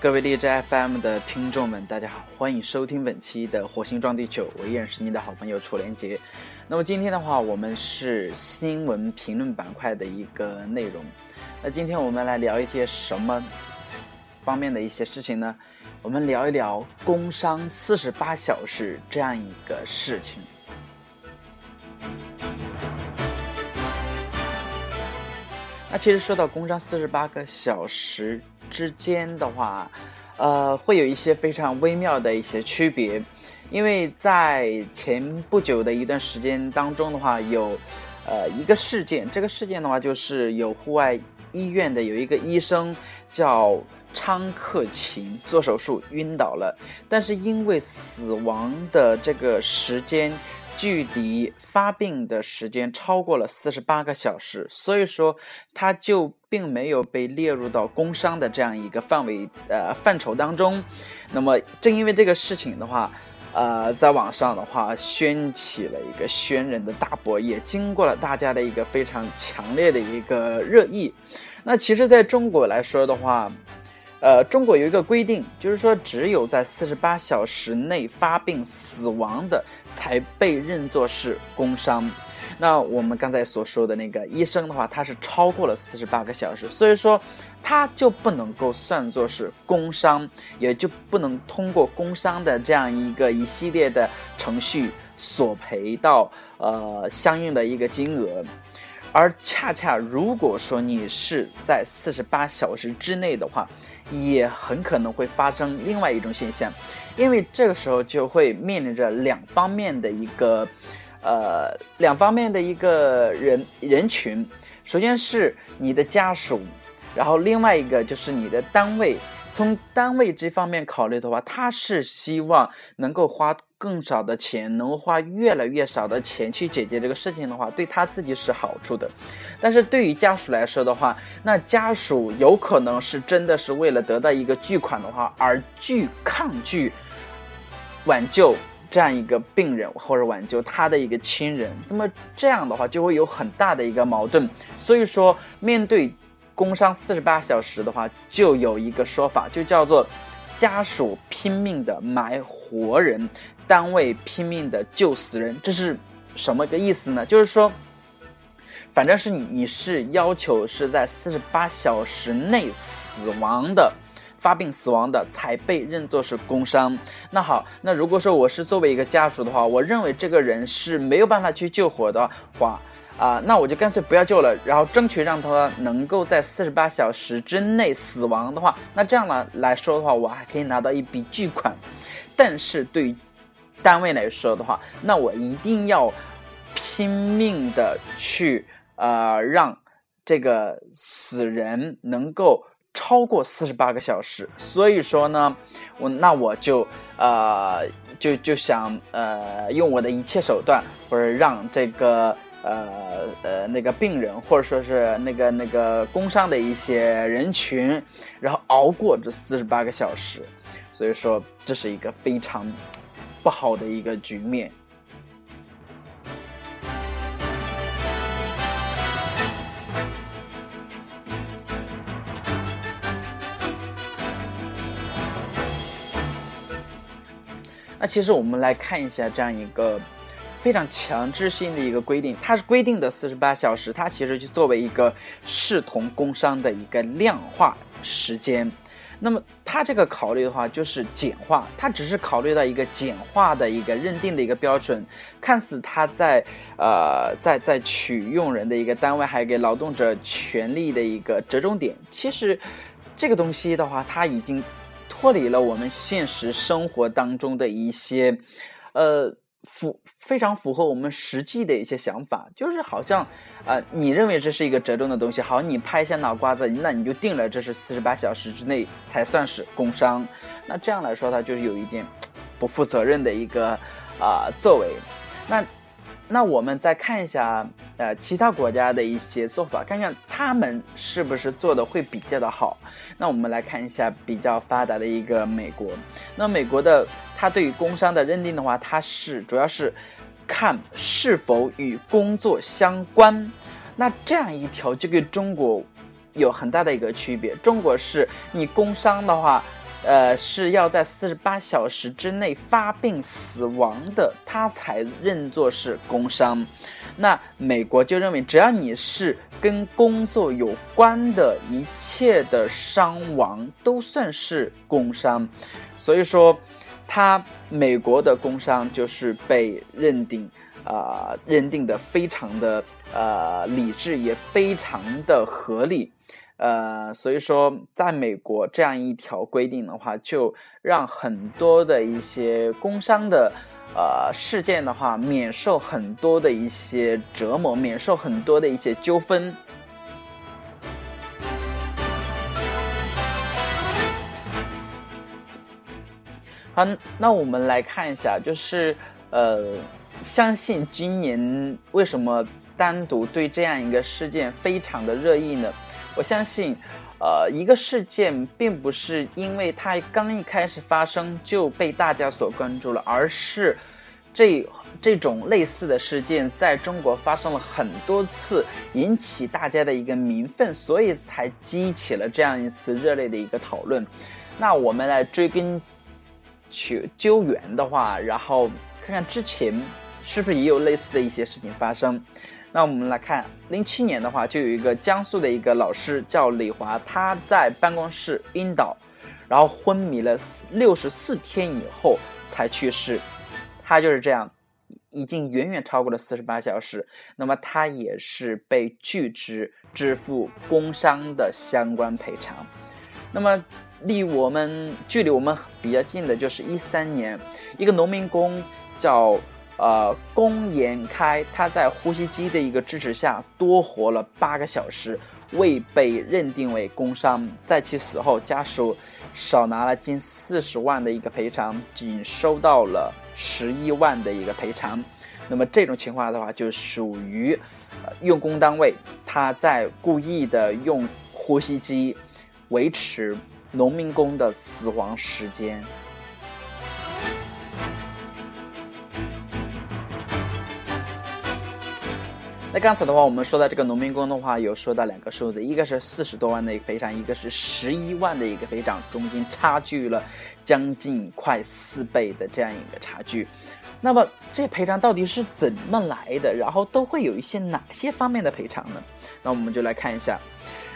各位荔枝 FM 的听众们，大家好，欢迎收听本期的《火星撞地球》，我依然是你的好朋友楚连杰。那么今天的话，我们是新闻评论板块的一个内容。那今天我们来聊一些什么方面的一些事情呢？我们聊一聊工伤四十八小时这样一个事情。那其实说到工伤四十八个小时。之间的话，呃，会有一些非常微妙的一些区别，因为在前不久的一段时间当中的话，有，呃，一个事件，这个事件的话就是有户外医院的有一个医生叫昌克勤做手术晕倒了，但是因为死亡的这个时间。距离发病的时间超过了四十八个小时，所以说他就并没有被列入到工伤的这样一个范围呃范畴当中。那么正因为这个事情的话，呃，在网上的话掀起了一个轩然的大波，也经过了大家的一个非常强烈的一个热议。那其实在中国来说的话。呃，中国有一个规定，就是说只有在四十八小时内发病死亡的，才被认作是工伤。那我们刚才所说的那个医生的话，他是超过了四十八个小时，所以说他就不能够算作是工伤，也就不能通过工伤的这样一个一系列的程序索赔到呃相应的一个金额。而恰恰如果说你是在四十八小时之内的话，也很可能会发生另外一种现象，因为这个时候就会面临着两方面的一个，呃，两方面的一个人人群。首先是你的家属，然后另外一个就是你的单位。从单位这方面考虑的话，他是希望能够花更少的钱，能花越来越少的钱去解决这个事情的话，对他自己是好处的。但是对于家属来说的话，那家属有可能是真的是为了得到一个巨款的话，而拒抗拒挽救这样一个病人或者挽救他的一个亲人。那么这样的话就会有很大的一个矛盾。所以说，面对。工伤四十八小时的话，就有一个说法，就叫做家属拼命的埋活人，单位拼命的救死人。这是什么个意思呢？就是说，反正是你你是要求是在四十八小时内死亡的，发病死亡的才被认作是工伤。那好，那如果说我是作为一个家属的话，我认为这个人是没有办法去救活的话。啊，那我就干脆不要救了，然后争取让他能够在四十八小时之内死亡的话，那这样呢来说的话，我还可以拿到一笔巨款。但是对于单位来说的话，那我一定要拼命的去呃让这个死人能够超过四十八个小时。所以说呢，我那我就呃就就想呃用我的一切手段，或者让这个。呃呃，那个病人或者说是那个那个工伤的一些人群，然后熬过这四十八个小时，所以说这是一个非常不好的一个局面。那其实我们来看一下这样一个。非常强制性的一个规定，它是规定的四十八小时，它其实就作为一个视同工伤的一个量化时间。那么它这个考虑的话，就是简化，它只是考虑到一个简化的一个认定的一个标准。看似它在呃在在取用人的一个单位，还给劳动者权利的一个折中点。其实这个东西的话，它已经脱离了我们现实生活当中的一些呃。符非常符合我们实际的一些想法，就是好像，呃，你认为这是一个折中的东西，好，你拍一下脑瓜子，那你就定了这是四十八小时之内才算是工伤，那这样来说，它就是有一点不负责任的一个啊作为。那那我们再看一下呃其他国家的一些做法，看看他们是不是做的会比较的好。那我们来看一下比较发达的一个美国。那美国的它对于工伤的认定的话，它是主要是看是否与工作相关。那这样一条就跟中国有很大的一个区别。中国是你工伤的话，呃，是要在四十八小时之内发病死亡的，他才认作是工伤。那美国就认为，只要你是跟工作有关的一切的伤亡，都算是工伤。所以说，他美国的工伤就是被认定。啊，认定的非常的呃理智，也非常的合理，呃，所以说在美国这样一条规定的话，就让很多的一些工伤的呃事件的话，免受很多的一些折磨，免受很多的一些纠纷。好，那我们来看一下，就是呃。相信今年为什么单独对这样一个事件非常的热议呢？我相信，呃，一个事件并不是因为它刚一开始发生就被大家所关注了，而是这这种类似的事件在中国发生了很多次，引起大家的一个民愤，所以才激起了这样一次热烈的一个讨论。那我们来追根求究源的话，然后看看之前。是不是也有类似的一些事情发生？那我们来看，零七年的话，就有一个江苏的一个老师叫李华，他在办公室晕倒，然后昏迷了六十四天以后才去世。他就是这样，已经远远超过了四十八小时。那么他也是被拒之支付工伤的相关赔偿。那么离我们距离我们比较近的就是一三年，一个农民工叫。呃，龚延开他在呼吸机的一个支持下多活了八个小时，未被认定为工伤。在其死后，家属少拿了近四十万的一个赔偿，仅收到了十一万的一个赔偿。那么这种情况的话，就属于用工单位他在故意的用呼吸机维持农民工的死亡时间。那刚才的话，我们说到这个农民工的话，有说到两个数字，一个是四十多万的一个赔偿，一个是十一万的一个赔偿，中间差距了将近快四倍的这样一个差距。那么这赔偿到底是怎么来的？然后都会有一些哪些方面的赔偿呢？那我们就来看一下。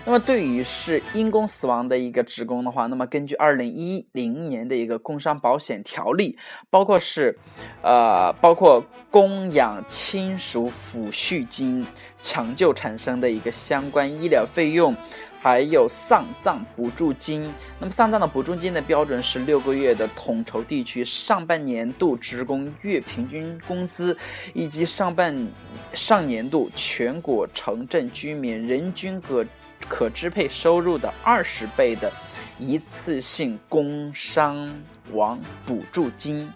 那么，对于是因公死亡的一个职工的话，那么根据二零一零年的一个工伤保险条例，包括是，呃，包括供养亲属抚恤金、抢救产生的一个相关医疗费用，还有丧葬补助金。那么，丧葬的补助金的标准是六个月的统筹地区上半年度职工月平均工资，以及上半上年度全国城镇居民人均可。可支配收入的二十倍的一次性工伤亡补助金，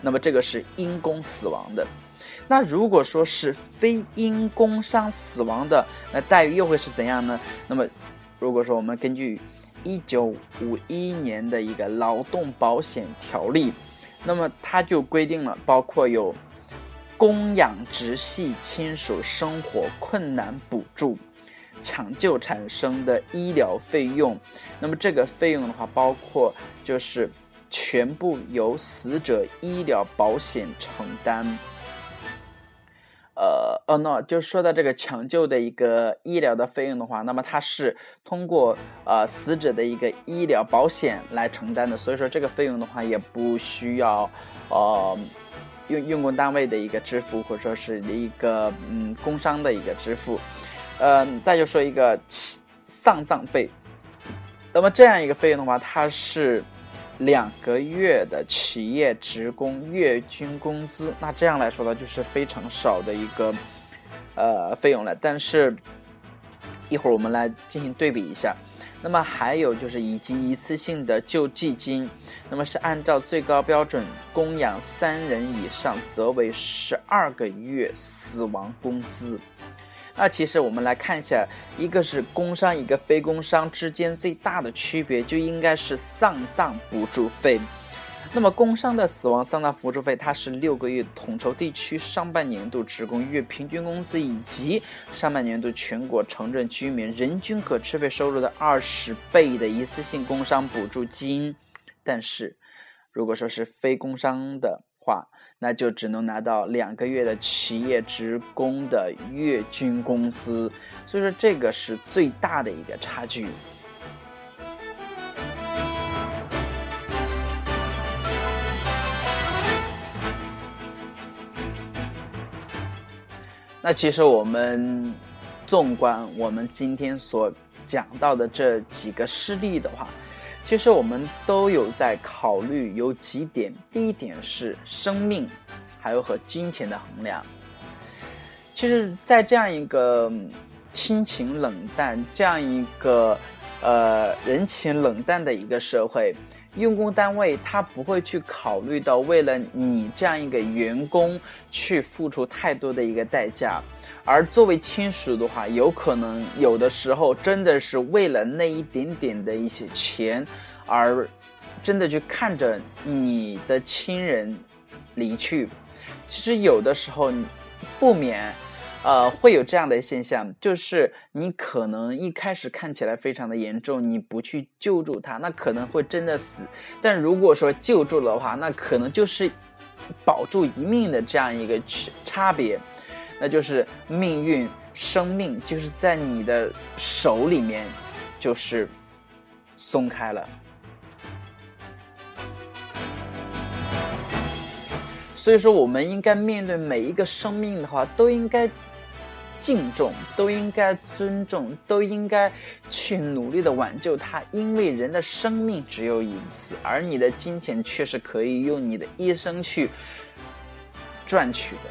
那么这个是因公死亡的。那如果说是非因工伤死亡的，那待遇又会是怎样呢？那么，如果说我们根据一九五一年的一个劳动保险条例，那么它就规定了，包括有供养直系亲属生活困难补助。抢救产生的医疗费用，那么这个费用的话，包括就是全部由死者医疗保险承担。呃，哦，那就说到这个抢救的一个医疗的费用的话，那么它是通过呃死者的一个医疗保险来承担的，所以说这个费用的话也不需要呃用用工单位的一个支付，或者说是一个嗯工伤的一个支付。嗯，再就说一个丧葬费，那么这样一个费用的话，它是两个月的企业职工月均工资，那这样来说呢，就是非常少的一个呃费用了。但是，一会儿我们来进行对比一下。那么还有就是以及一次性的救济金，那么是按照最高标准供养三人以上，则为十二个月死亡工资。那其实我们来看一下，一个是工伤，一个非工伤之间最大的区别，就应该是丧葬补助费。那么工伤的死亡丧葬补助费，它是六个月统筹地区上半年度职工月平均工资以及上半年度全国城镇居民人均可支配收入的二十倍的一次性工伤补助金。但是，如果说是非工伤的话，那就只能拿到两个月的企业职工的月均工资。所以说，这个是最大的一个差距。那其实我们纵观我们今天所讲到的这几个事例的话，其实我们都有在考虑有几点。第一点是生命，还有和金钱的衡量。其实，在这样一个亲情冷淡、这样一个呃人情冷淡的一个社会。用工单位他不会去考虑到为了你这样一个员工去付出太多的一个代价，而作为亲属的话，有可能有的时候真的是为了那一点点的一些钱，而真的去看着你的亲人离去。其实有的时候不免。呃，会有这样的现象，就是你可能一开始看起来非常的严重，你不去救助他，那可能会真的死。但如果说救助的话，那可能就是保住一命的这样一个差别，那就是命运、生命就是在你的手里面，就是松开了。所以说，我们应该面对每一个生命的话，都应该。敬重都应该尊重，都应该去努力的挽救他，因为人的生命只有一次，而你的金钱却是可以用你的一生去赚取的。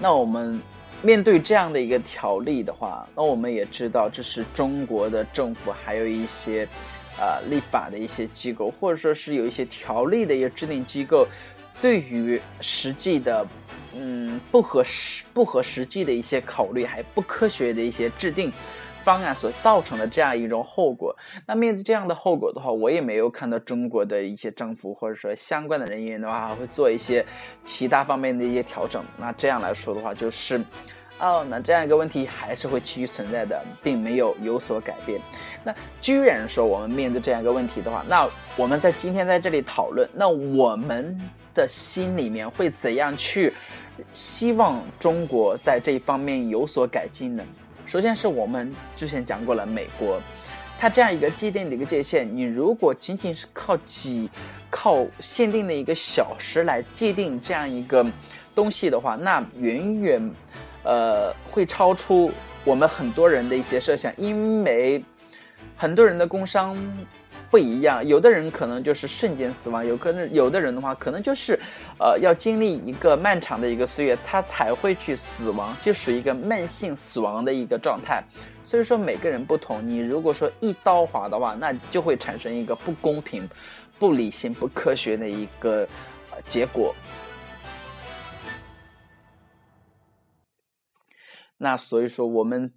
那我们面对这样的一个条例的话，那我们也知道这是中国的政府还有一些呃立法的一些机构，或者说是有一些条例的一个制定机构。对于实际的，嗯，不合实、不合实际的一些考虑，还不科学的一些制定方案所造成的这样一种后果，那面对这样的后果的话，我也没有看到中国的一些政府或者说相关的人员的话会做一些其他方面的一些调整。那这样来说的话，就是，哦，那这样一个问题还是会继续存在的，并没有有所改变。那居然说我们面对这样一个问题的话，那我们在今天在这里讨论，那我们。的心里面会怎样去希望中国在这一方面有所改进呢？首先是我们之前讲过了，美国，它这样一个既定的一个界限，你如果仅仅是靠几靠限定的一个小时来界定这样一个东西的话，那远远呃会超出我们很多人的一些设想，因为很多人的工伤。不一样，有的人可能就是瞬间死亡，有可能有的人的话，可能就是，呃，要经历一个漫长的一个岁月，他才会去死亡，就属于一个慢性死亡的一个状态。所以说每个人不同，你如果说一刀划的话，那就会产生一个不公平、不理性、不科学的一个呃结果。那所以说我们。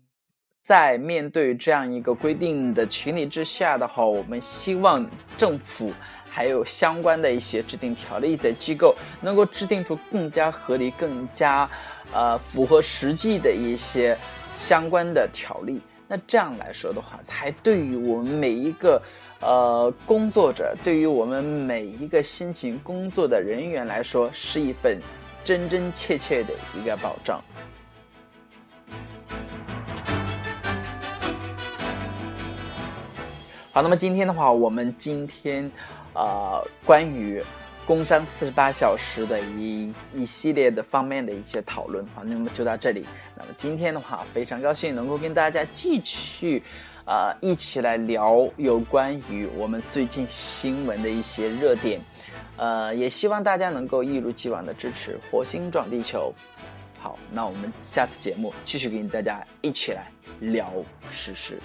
在面对这样一个规定的情理之下的话，我们希望政府还有相关的一些制定条例的机构，能够制定出更加合理、更加呃符合实际的一些相关的条例。那这样来说的话，才对于我们每一个呃工作者，对于我们每一个辛勤工作的人员来说，是一份真真切切的一个保障。好，那么今天的话，我们今天，呃，关于工伤四十八小时的一一系列的方面的一些讨论，好，那么就到这里。那么今天的话，非常高兴能够跟大家继续，呃，一起来聊有关于我们最近新闻的一些热点，呃，也希望大家能够一如既往的支持火星撞地球。好，那我们下次节目继续跟大家一起来聊时事。